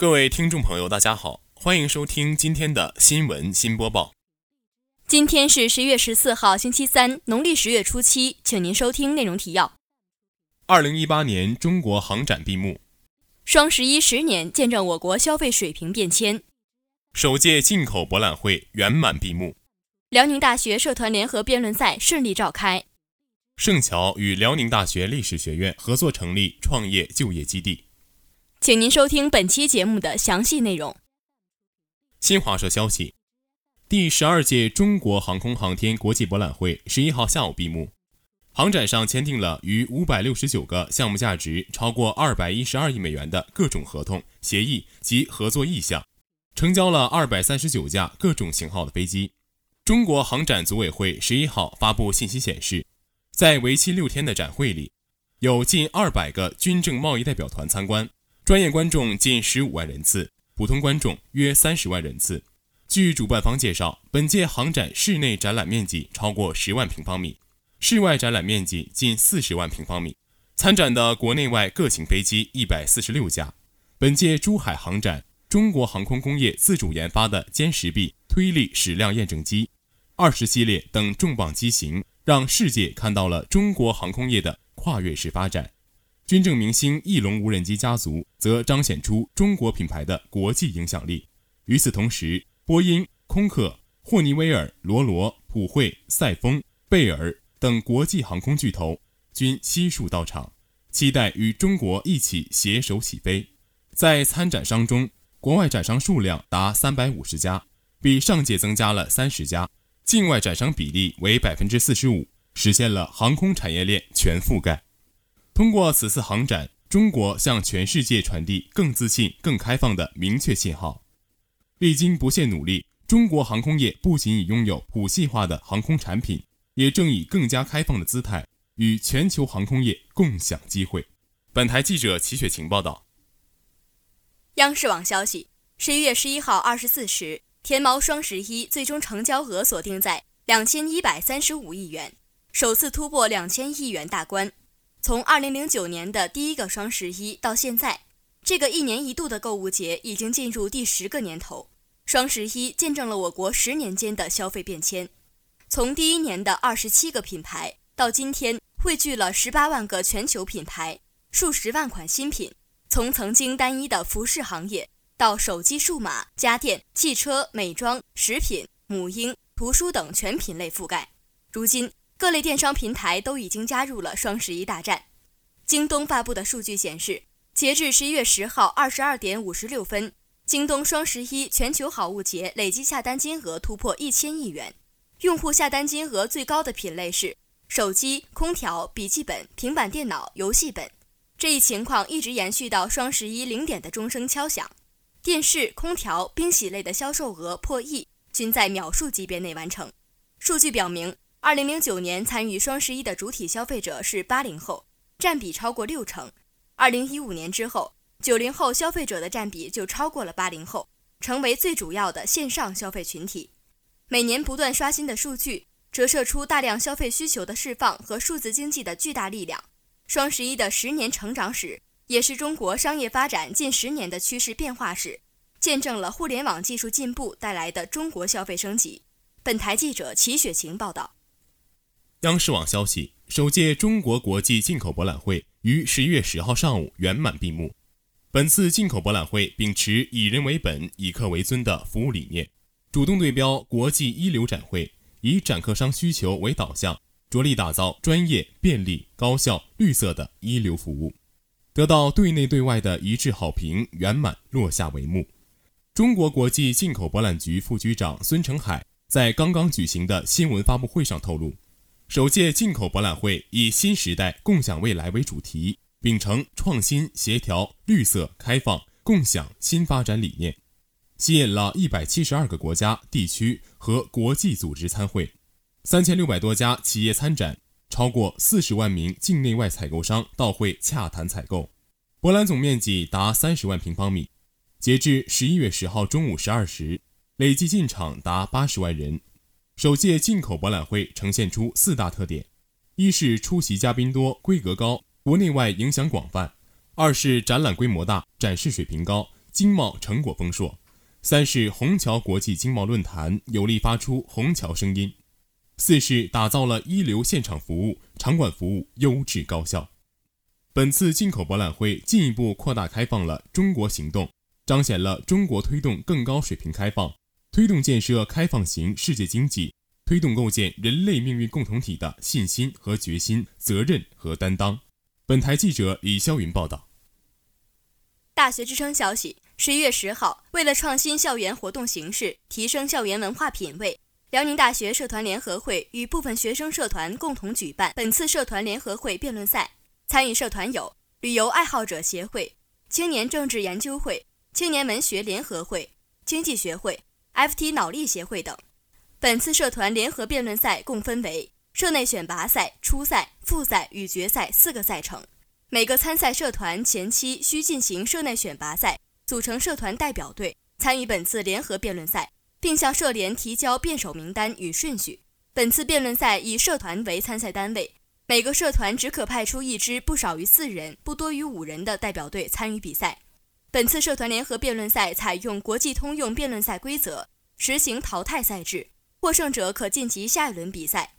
各位听众朋友，大家好，欢迎收听今天的新闻新播报。今天是十一月十四号，星期三，农历十月初七，请您收听内容提要。二零一八年中国航展闭幕，双十一十年见证我国消费水平变迁。首届进口博览会圆满闭幕，辽宁大学社团联合辩论赛顺利召开。盛桥与辽宁大学历史学院合作成立创业就业基地。请您收听本期节目的详细内容。新华社消息，第十二届中国航空航天国际博览会十一号下午闭幕。航展上签订了逾五百六十九个项目价值超过二百一十二亿美元的各种合同、协议及合作意向，成交了二百三十九架各种型号的飞机。中国航展组委会十一号发布信息显示，在为期六天的展会里，有近二百个军政贸易代表团参观。专业观众近十五万人次，普通观众约三十万人次。据主办方介绍，本届航展室内展览面积超过十万平方米，室外展览面积近四十万平方米。参展的国内外各型飞机一百四十六架。本届珠海航展，中国航空工业自主研发的歼十 B 推力矢量验证机、二十系列等重磅机型，让世界看到了中国航空业的跨越式发展。军政明星翼龙无人机家族则彰显出中国品牌的国际影响力。与此同时，波音、空客、霍尼韦尔、罗罗、普惠、赛丰、贝尔等国际航空巨头均悉数到场，期待与中国一起携手起飞。在参展商中，国外展商数量达三百五十家，比上届增加了三十家，境外展商比例为百分之四十五，实现了航空产业链全覆盖。通过此次航展，中国向全世界传递更自信、更开放的明确信号。历经不懈努力，中国航空业不仅已拥有普系化的航空产品，也正以更加开放的姿态与全球航空业共享机会。本台记者齐雪晴报道。央视网消息：十一月十一号二十四时，天猫双十一最终成交额锁定在两千一百三十五亿元，首次突破两千亿元大关。从二零零九年的第一个双十一到现在，这个一年一度的购物节已经进入第十个年头。双十一见证了我国十年间的消费变迁，从第一年的二十七个品牌，到今天汇聚了十八万个全球品牌、数十万款新品；从曾经单一的服饰行业，到手机、数码、家电、汽车、美妆、食品、母婴、图书等全品类覆盖。如今。各类电商平台都已经加入了双十一大战。京东发布的数据显示，截至十一月十号二十二点五十六分，京东双十一全球好物节累计下单金额突破一千亿元，用户下单金额最高的品类是手机、空调、笔记本、平板电脑、游戏本。这一情况一直延续到双十一零点的钟声敲响，电视、空调、冰洗类的销售额破亿，均在秒数级别内完成。数据表明。二零零九年参与双十一的主体消费者是八零后，占比超过六成。二零一五年之后，九零后消费者的占比就超过了八零后，成为最主要的线上消费群体。每年不断刷新的数据，折射出大量消费需求的释放和数字经济的巨大力量。双十一的十年成长史，也是中国商业发展近十年的趋势变化史，见证了互联网技术进步带来的中国消费升级。本台记者齐雪晴报道。央视网消息，首届中国国际进口博览会于十一月十号上午圆满闭幕。本次进口博览会秉持以人为本、以客为尊的服务理念，主动对标国际一流展会，以展客商需求为导向，着力打造专业、便利、高效、绿色的一流服务，得到对内对外的一致好评，圆满落下帷幕。中国国际进口博览局副局长孙成海在刚刚举行的新闻发布会上透露。首届进口博览会以“新时代共享未来”为主题，秉承创新、协调、绿色、开放、共享新发展理念，吸引了一百七十二个国家、地区和国际组织参会，三千六百多家企业参展，超过四十万名境内外采购商到会洽谈采购。博览总面积达三十万平方米，截至十一月十号中午十二时，累计进场达八十万人。首届进口博览会呈现出四大特点：一是出席嘉宾多、规格高、国内外影响广泛；二是展览规模大、展示水平高、经贸成果丰硕；三是虹桥国际经贸论坛有力发出虹桥声音；四是打造了一流现场服务，场馆服务优质高效。本次进口博览会进一步扩大开放了中国行动，彰显了中国推动更高水平开放、推动建设开放型世界经济。推动构建人类命运共同体的信心和决心、责任和担当。本台记者李霄云报道。大学之声消息：十一月十号，为了创新校园活动形式，提升校园文化品位，辽宁大学社团联合会与部分学生社团共同举办本次社团联合会辩论赛。参与社团有旅游爱好者协会、青年政治研究会、青年文学联合会、经济学会、FT 脑力协会等。本次社团联合辩论赛共分为社内选拔赛、初赛、复赛与决赛四个赛程。每个参赛社团前期需进行社内选拔赛，组成社团代表队参与本次联合辩论赛，并向社联提交辩手名单与顺序。本次辩论赛以社团为参赛单位，每个社团只可派出一支不少于四人、不多于五人的代表队参与比赛。本次社团联合辩论赛采用国际通用辩论赛规则，实行淘汰赛制。获胜者可晋级下一轮比赛。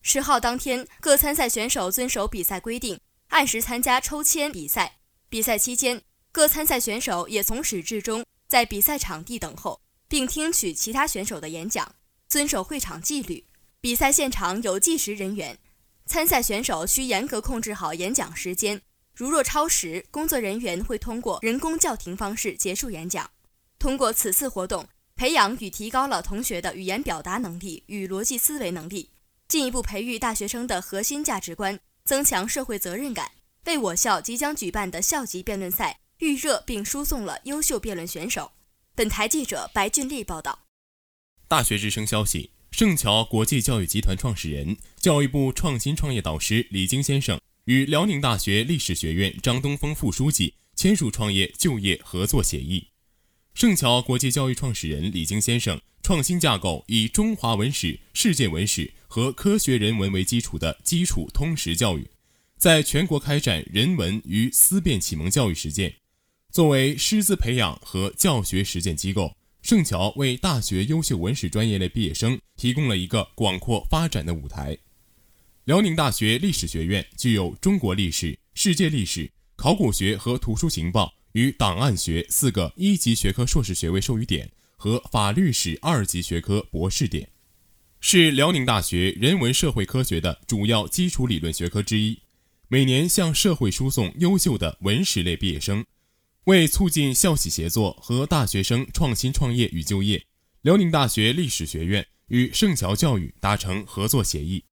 十号当天，各参赛选手遵守比赛规定，按时参加抽签比赛。比赛期间，各参赛选手也从始至终在比赛场地等候，并听取其他选手的演讲，遵守会场纪律。比赛现场有计时人员，参赛选手需严格控制好演讲时间。如若超时，工作人员会通过人工叫停方式结束演讲。通过此次活动。培养与提高了同学的语言表达能力与逻辑思维能力，进一步培育大学生的核心价值观，增强社会责任感，为我校即将举办的校级辩论赛预热并输送了优秀辩论选手。本台记者白俊丽报道。大学之声消息：圣桥国际教育集团创始人、教育部创新创业导师李晶先生与辽宁大学历史学院张东风副书记签署创业就业合作协议。圣桥国际教育创始人李晶先生创新架构以中华文史、世界文史和科学人文为基础的基础通识教育，在全国开展人文与思辨启蒙教育实践。作为师资培养和教学实践机构，圣桥为大学优秀文史专业类毕业生提供了一个广阔发展的舞台。辽宁大学历史学院具有中国历史、世界历史、考古学和图书情报。与档案学四个一级学科硕士学位授予点和法律史二级学科博士点，是辽宁大学人文社会科学的主要基础理论学科之一。每年向社会输送优秀的文史类毕业生，为促进校企协作和大学生创新创业与就业，辽宁大学历史学院与圣桥教育达成合作协议，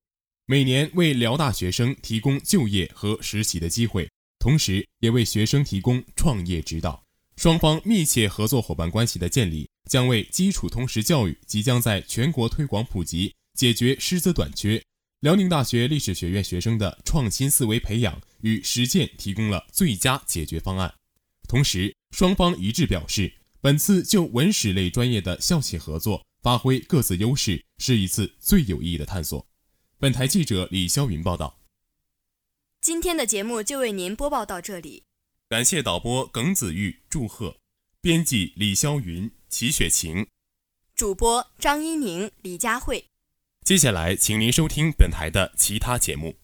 每年为辽大学生提供就业和实习的机会。同时，也为学生提供创业指导。双方密切合作伙伴关系的建立，将为基础通识教育即将在全国推广普及、解决师资短缺、辽宁大学历史学院学生的创新思维培养与实践提供了最佳解决方案。同时，双方一致表示，本次就文史类专业的校企合作，发挥各自优势，是一次最有意义的探索。本台记者李霄云报道。今天的节目就为您播报到这里，感谢导播耿子玉、祝贺，编辑李霄云、齐雪晴，主播张一宁、李佳慧。接下来，请您收听本台的其他节目。